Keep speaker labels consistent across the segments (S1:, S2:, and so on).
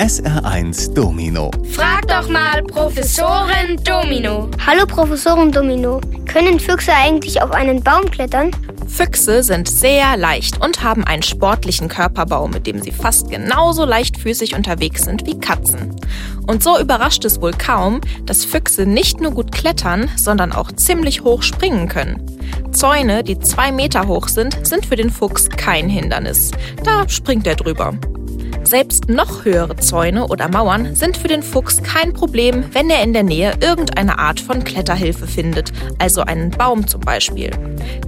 S1: SR1 Domino.
S2: Frag doch mal Professorin Domino.
S3: Hallo Professorin Domino. Können Füchse eigentlich auf einen Baum klettern?
S4: Füchse sind sehr leicht und haben einen sportlichen Körperbau, mit dem sie fast genauso leichtfüßig unterwegs sind wie Katzen. Und so überrascht es wohl kaum, dass Füchse nicht nur gut klettern, sondern auch ziemlich hoch springen können. Zäune, die zwei Meter hoch sind, sind für den Fuchs kein Hindernis. Da springt er drüber. Selbst noch höhere Zäune oder Mauern sind für den Fuchs kein Problem, wenn er in der Nähe irgendeine Art von Kletterhilfe findet, also einen Baum zum Beispiel.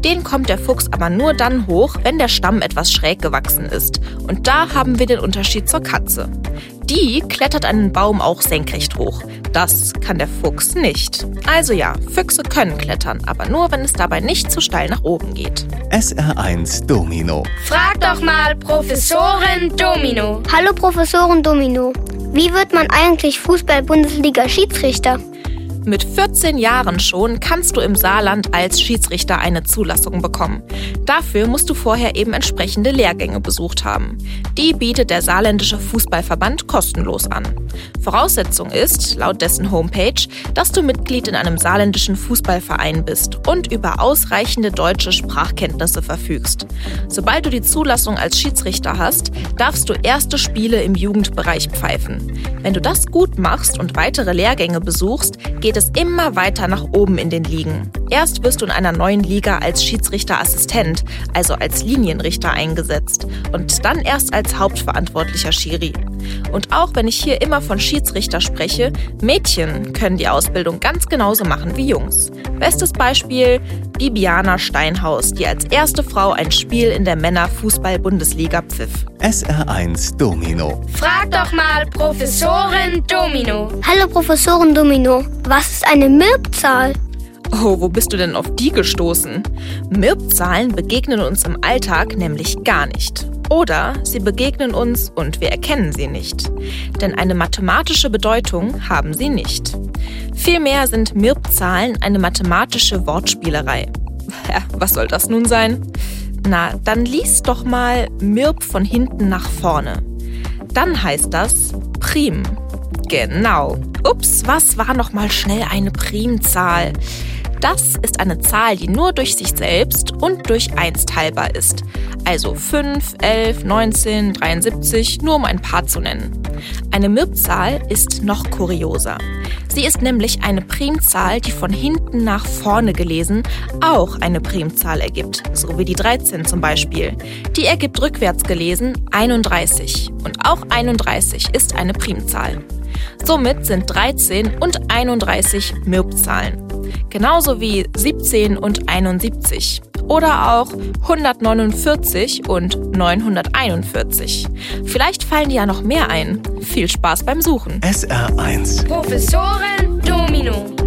S4: Den kommt der Fuchs aber nur dann hoch, wenn der Stamm etwas schräg gewachsen ist. Und da haben wir den Unterschied zur Katze. Die klettert einen Baum auch senkrecht hoch. Das kann der Fuchs nicht. Also ja, Füchse können klettern, aber nur, wenn es dabei nicht zu steil nach oben geht.
S1: SR1 Domino.
S2: Frag doch mal Professorin Domino.
S3: Hallo Professorin Domino. Wie wird man eigentlich Fußball-Bundesliga-Schiedsrichter?
S4: Mit 14 Jahren schon kannst du im Saarland als Schiedsrichter eine Zulassung bekommen. Dafür musst du vorher eben entsprechende Lehrgänge besucht haben. Die bietet der Saarländische Fußballverband kostenlos an. Voraussetzung ist, laut dessen Homepage, dass du Mitglied in einem saarländischen Fußballverein bist und über ausreichende deutsche Sprachkenntnisse verfügst. Sobald du die Zulassung als Schiedsrichter hast, darfst du erste Spiele im Jugendbereich pfeifen. Wenn du das gut machst und weitere Lehrgänge besuchst, geht es immer weiter nach oben in den Ligen. Erst wirst du in einer neuen Liga als Schiedsrichterassistent, also als Linienrichter eingesetzt und dann erst als hauptverantwortlicher Schiri. Und auch wenn ich hier immer von Schiedsrichter spreche, Mädchen können die Ausbildung ganz genauso machen wie Jungs. Bestes Beispiel Bibiana Steinhaus, die als erste Frau ein Spiel in der Männer-Fußball-Bundesliga pfiff.
S1: SR1 Domino.
S2: Frag doch mal Professorin Domino.
S3: Hallo Professorin Domino. Was ist eine Milbzahl?
S4: Oh, wo bist du denn auf die gestoßen? Mirbzahlen begegnen uns im Alltag nämlich gar nicht. Oder sie begegnen uns und wir erkennen sie nicht. Denn eine mathematische Bedeutung haben sie nicht. Vielmehr sind Mirbzahlen eine mathematische Wortspielerei. Ja, was soll das nun sein? Na, dann lies doch mal Mirb von hinten nach vorne. Dann heißt das Prim. Genau. Ups, was war noch mal schnell eine Primzahl? Das ist eine Zahl, die nur durch sich selbst und durch 1 teilbar ist. Also 5, 11, 19, 73, nur um ein paar zu nennen. Eine Mirbzahl ist noch kurioser. Sie ist nämlich eine Primzahl, die von hinten nach vorne gelesen auch eine Primzahl ergibt, so wie die 13 zum Beispiel. Die ergibt rückwärts gelesen 31 und auch 31 ist eine Primzahl. Somit sind 13 und 31 Mirbzahlen genauso wie 17 und 71 oder auch 149 und 941. Vielleicht fallen dir ja noch mehr ein. Viel Spaß beim Suchen.
S1: SR1
S2: Professorin Domino.